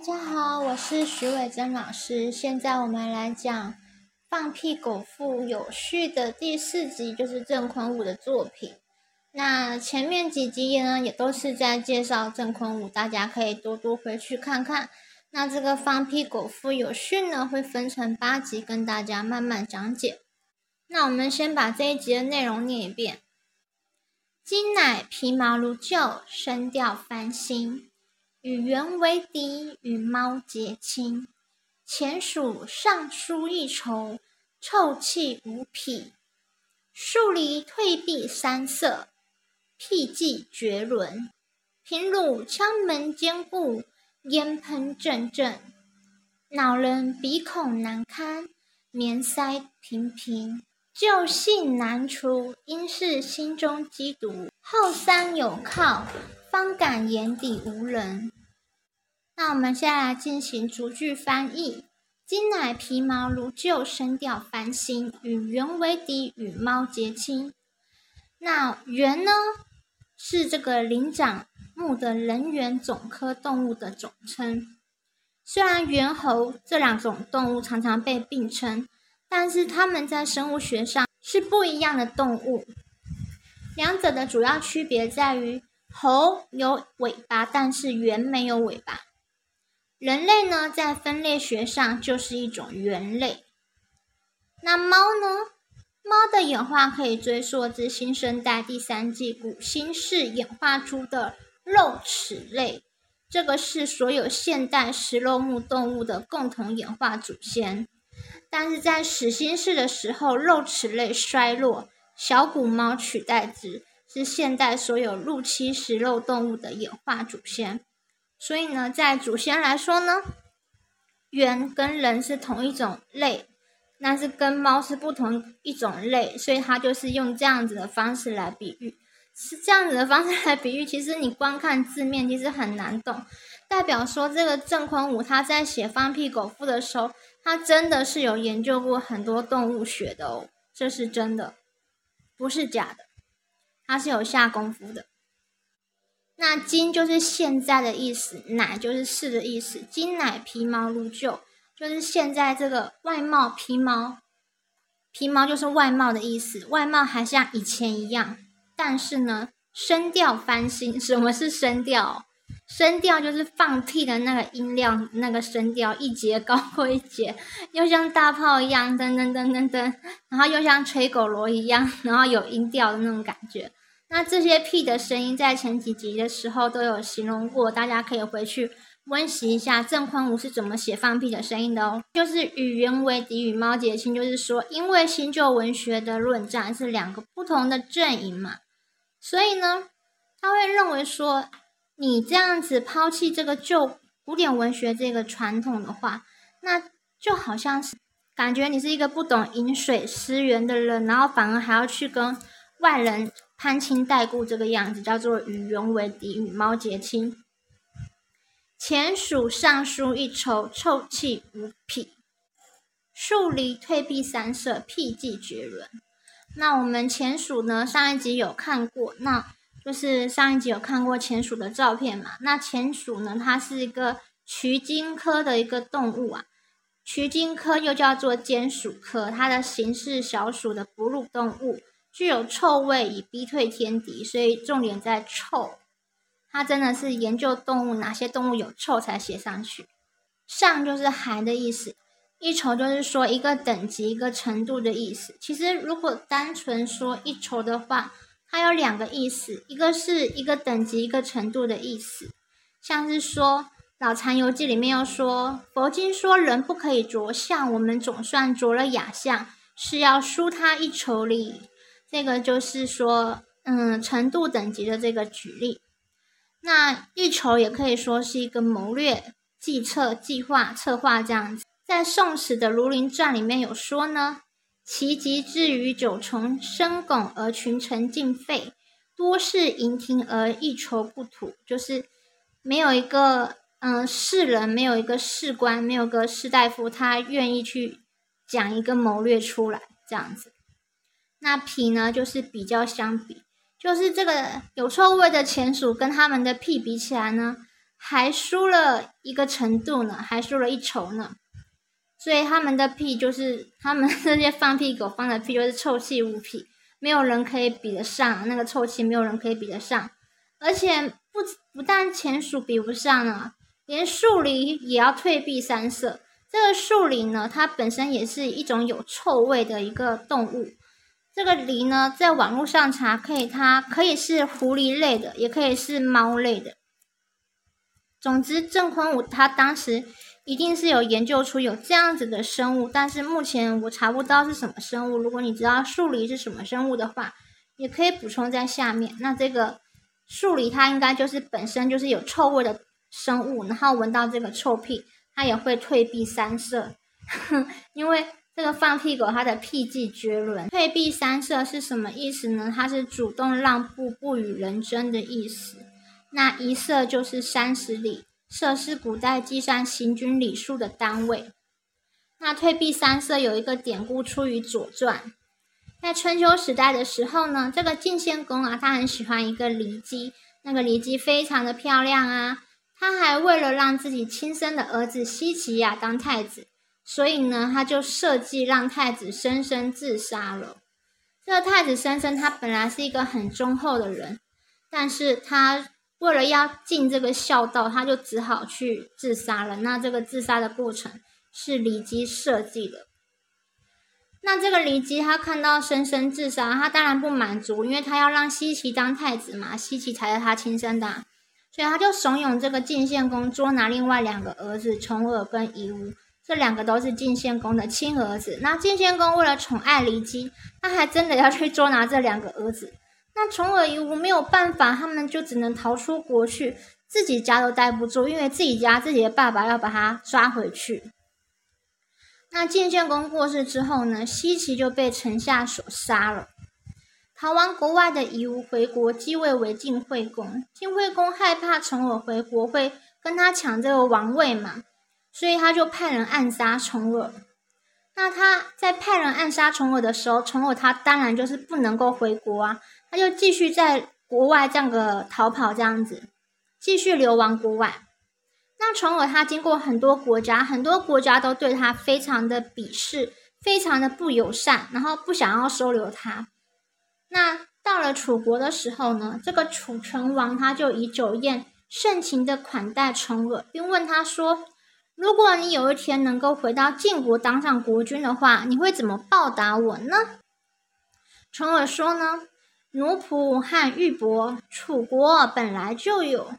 大家好，我是徐伟珍老师。现在我们来讲《放屁狗妇有序》的第四集，就是郑坤武的作品。那前面几集呢，也都是在介绍郑坤武，大家可以多多回去看看。那这个《放屁狗妇有序》呢，会分成八集，跟大家慢慢讲解。那我们先把这一集的内容念一遍：金奶皮毛如旧，声调翻新。与猿为敌，与猫结亲。前属尚书一筹，臭气无匹。数离退避三舍，僻寂绝伦。平鲁羌门坚固，烟喷阵阵。恼人鼻孔难堪，绵腮频频。旧性难除，应是心中积毒。后山有靠。方敢眼底无人。那我们现在来进行逐句翻译。今乃皮毛如旧，声调翻新，与猿为敌，与猫结亲。那猿呢，是这个灵长目的人猿总科动物的总称。虽然猿猴这两种动物常常被并称，但是它们在生物学上是不一样的动物。两者的主要区别在于。猴有尾巴，但是猿没有尾巴。人类呢，在分类学上就是一种猿类。那猫呢？猫的演化可以追溯至新生代第三纪古新世演化出的肉齿类，这个是所有现代食肉目动物的共同演化祖先。但是在始新世的时候，肉齿类衰落，小骨猫取代之。是现代所有陆栖食肉动物的演化祖先，所以呢，在祖先来说呢，猿跟人是同一种类，那是跟猫是不同一种类，所以它就是用这样子的方式来比喻，是这样子的方式来比喻。其实你光看字面其实很难懂，代表说这个郑坤武他在写放屁狗腹的时候，他真的是有研究过很多动物学的哦，这是真的，不是假的。他是有下功夫的。那今就是现在的意思，乃就是是的意思。今乃皮毛如旧，就是现在这个外貌皮毛，皮毛就是外貌的意思，外貌还像以前一样。但是呢，声调翻新。什么是声调？声调就是放屁的那个音量，那个声调一节高过一节，又像大炮一样噔噔噔噔噔，然后又像吹狗锣一样，然后有音调的那种感觉。那这些屁的声音，在前几集的时候都有形容过，大家可以回去温习一下郑坤武是怎么写放屁的声音的哦。就是与猿为敌，与猫结亲，就是说，因为新旧文学的论战是两个不同的阵营嘛，所以呢，他会认为说，你这样子抛弃这个旧古典文学这个传统的话，那就好像是感觉你是一个不懂饮水思源的人，然后反而还要去跟外人。攀亲带故这个样子叫做与人为敌，与猫结亲。前属尚书一筹，臭气无匹。数离退避三舍，僻寂绝伦。那我们前蜀呢？上一集有看过，那就是上一集有看过前蜀的照片嘛？那前蜀呢？它是一个渠金科的一个动物啊。渠金科又叫做尖鼠科，它的形似小鼠的哺乳动物。具有臭味以逼退天敌，所以重点在臭。它真的是研究动物哪些动物有臭才写上去。上就是还的意思，一筹就是说一个等级、一个程度的意思。其实如果单纯说一筹的话，它有两个意思，一个是一个等级、一个程度的意思。像是说《老残游记》里面又说，佛经说人不可以着相，我们总算着了雅相，是要输他一筹哩。这个就是说，嗯，程度等级的这个举例。那一筹也可以说是一个谋略、计策、计划、策划这样子。在《宋史》的《庐陵传》里面有说呢：“其极至于九重深拱而群臣尽废，多事盈庭而一筹不吐。”就是没有一个嗯士人，没有一个士官，没有个士大夫，他愿意去讲一个谋略出来这样子。那屁呢，就是比较相比，就是这个有臭味的前鼠跟他们的屁比起来呢，还输了一个程度呢，还输了一筹呢。所以他们的屁就是他们 这些放屁狗放的屁，就是臭气无比，没有人可以比得上那个臭气，没有人可以比得上。而且不不但前鼠比不上呢，连树狸也要退避三舍。这个树狸呢，它本身也是一种有臭味的一个动物。这个狸呢，在网络上查，可以它可以是狐狸类的，也可以是猫类的。总之，郑坤武他当时。一定是有研究出有这样子的生物，但是目前我查不到是什么生物。如果你知道树狸是什么生物的话，也可以补充在下面。那这个树狸它应该就是本身就是有臭味的生物，然后闻到这个臭屁，它也会退避三舍。因为这个放屁狗它的屁迹绝伦，退避三舍是什么意思呢？它是主动让步，不与人争的意思。那一舍就是三十里。舍是古代计算行军里数的单位。那退避三舍有一个典故出于《左传》。在春秋时代的时候呢，这个晋献公啊，他很喜欢一个骊姬，那个骊姬非常的漂亮啊。他还为了让自己亲生的儿子奚齐亚当太子，所以呢，他就设计让太子申生自杀了。这个太子申生他本来是一个很忠厚的人，但是他。为了要尽这个孝道，他就只好去自杀了。那这个自杀的过程是骊姬设计的。那这个骊姬他看到申生自杀，他当然不满足，因为他要让奚齐当太子嘛，奚齐才是他亲生的，所以他就怂恿这个晋献公捉拿另外两个儿子重耳跟夷吾，这两个都是晋献公的亲儿子。那晋献公为了宠爱骊姬，他还真的要去捉拿这两个儿子。那重耳夷吾没有办法，他们就只能逃出国去，自己家都待不住，因为自己家自己的爸爸要把他抓回去。那晋献公过世之后呢，西岐就被臣下所杀了。逃亡国外的夷吾回国继位为晋惠公，晋惠公害怕重耳回国会跟他抢这个王位嘛，所以他就派人暗杀重耳。那他在派人暗杀重耳的时候，重耳他当然就是不能够回国啊。他就继续在国外这样个逃跑，这样子继续流亡国外。那重耳他经过很多国家，很多国家都对他非常的鄙视，非常的不友善，然后不想要收留他。那到了楚国的时候呢，这个楚成王他就以酒宴盛情的款待重耳，并问他说：“如果你有一天能够回到晋国当上国君的话，你会怎么报答我呢？”重耳说呢。奴仆和玉帛，楚国本来就有；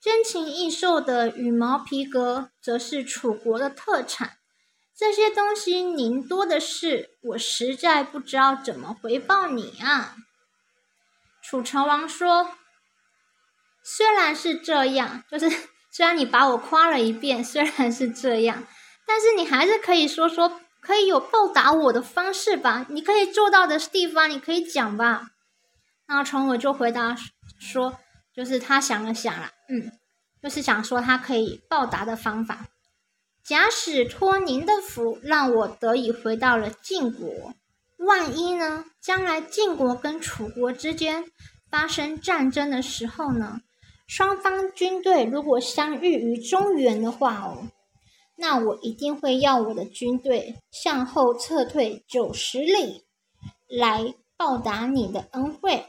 珍禽异兽的羽毛皮革，则是楚国的特产。这些东西您多的是，我实在不知道怎么回报你啊。楚成王说：“虽然是这样，就是虽然你把我夸了一遍，虽然是这样，但是你还是可以说说，可以有报答我的方式吧？你可以做到的地方，你可以讲吧。”那重耳就回答说：“就是他想了想了，嗯，就是想说他可以报答的方法。假使托您的福，让我得以回到了晋国，万一呢，将来晋国跟楚国之间发生战争的时候呢，双方军队如果相遇于中原的话哦，那我一定会要我的军队向后撤退九十里，来报答你的恩惠。”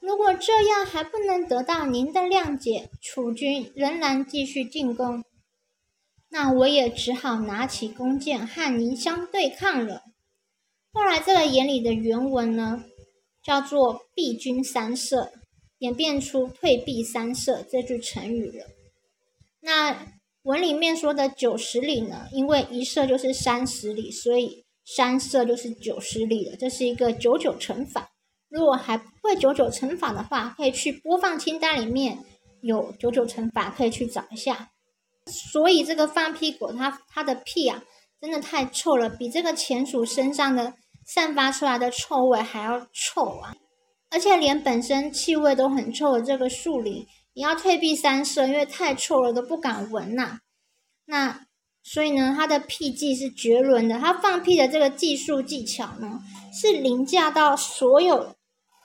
如果这样还不能得到您的谅解，楚军仍然继续进攻，那我也只好拿起弓箭和您相对抗了。后来这个眼里的原文呢，叫做“避军三舍”，演变出“退避三舍”这句成语了。那文里面说的九十里呢，因为一舍就是三十里，所以三舍就是九十里了。这是一个九九乘法。如果还不会九九乘法的话，可以去播放清单里面有九九乘法，可以去找一下。所以这个放屁狗，它它的屁啊，真的太臭了，比这个田鼠身上的散发出来的臭味还要臭啊！而且连本身气味都很臭的这个树林，你要退避三舍，因为太臭了都不敢闻呐。那所以呢，它的屁技是绝伦的，它放屁的这个技术技巧呢，是凌驾到所有。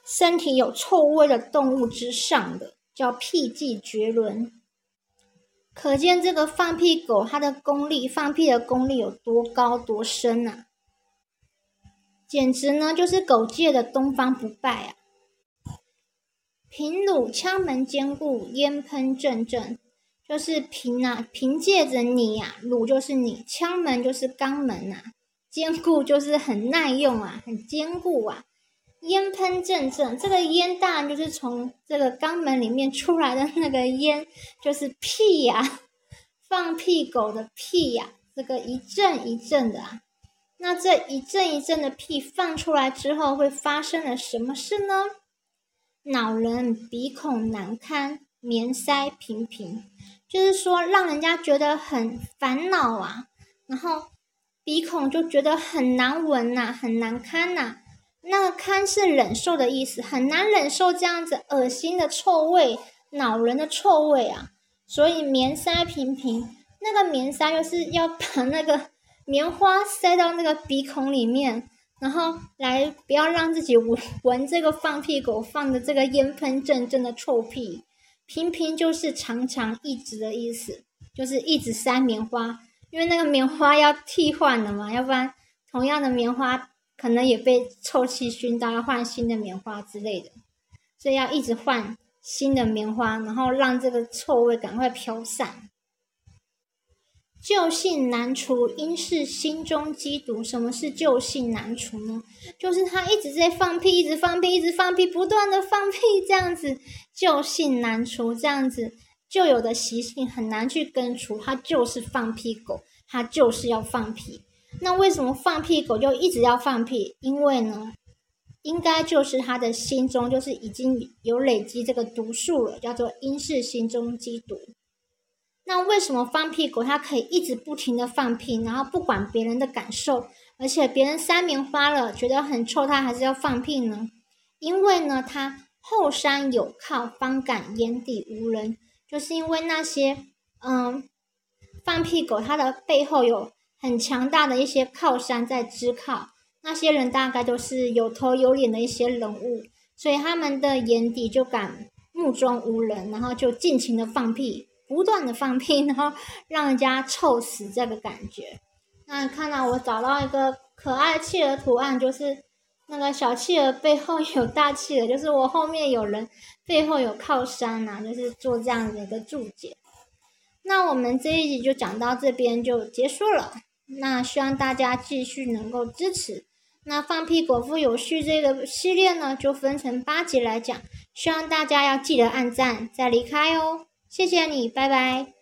身体有臭味的动物之上的叫屁技绝伦。可见这个放屁狗它的功力，放屁的功力有多高多深呐！简直呢就是狗界的东方不败啊！平鲁腔门坚固，烟喷阵阵，就是凭啊，凭借着你呀，鲁就是你，腔门就是肛门呐，坚固就是很耐用啊，很坚固啊。烟喷阵阵，这个烟当然就是从这个肛门里面出来的那个烟，就是屁呀，放屁狗的屁呀，这个一阵一阵的啊。那这一阵一阵的屁放出来之后，会发生了什么事呢？恼人，鼻孔难堪，棉塞频频，就是说让人家觉得很烦恼啊，然后鼻孔就觉得很难闻呐，很难堪呐。那个堪是忍受的意思，很难忍受这样子恶心的臭味，恼人的臭味啊。所以棉塞频频，那个棉塞又是要把那个棉花塞到那个鼻孔里面。然后来，不要让自己闻闻这个放屁狗放的这个烟喷阵阵的臭屁。频频就是常常一直的意思，就是一直塞棉花，因为那个棉花要替换的嘛，要不然同样的棉花可能也被臭气熏到，要换新的棉花之类的，所以要一直换新的棉花，然后让这个臭味赶快飘散。旧性难除，应是心中积毒。什么是旧性难除呢？就是他一直在放屁，一直放屁，一直放屁，不断的放屁，这样子旧性难除，这样子旧有的习性很难去根除。他就是放屁狗，他就是要放屁。那为什么放屁狗就一直要放屁？因为呢，应该就是他的心中就是已经有累积这个毒素了，叫做因是心中积毒。那为什么放屁狗它可以一直不停的放屁，然后不管别人的感受，而且别人塞棉花了觉得很臭，它还是要放屁呢？因为呢，它后山有靠，方感眼底无人，就是因为那些嗯放屁狗它的背后有很强大的一些靠山在支靠，那些人大概都是有头有脸的一些人物，所以他们的眼底就敢目中无人，然后就尽情的放屁。不断的放屁，然后让人家臭死这个感觉。那看到我找到一个可爱企鹅图案，就是那个小企鹅背后有大企鹅，就是我后面有人背后有靠山呐，就是做这样的一个注解。那我们这一集就讲到这边就结束了。那希望大家继续能够支持。那放屁果腹有序这个系列呢，就分成八集来讲，希望大家要记得按赞再离开哦。谢谢你，拜拜。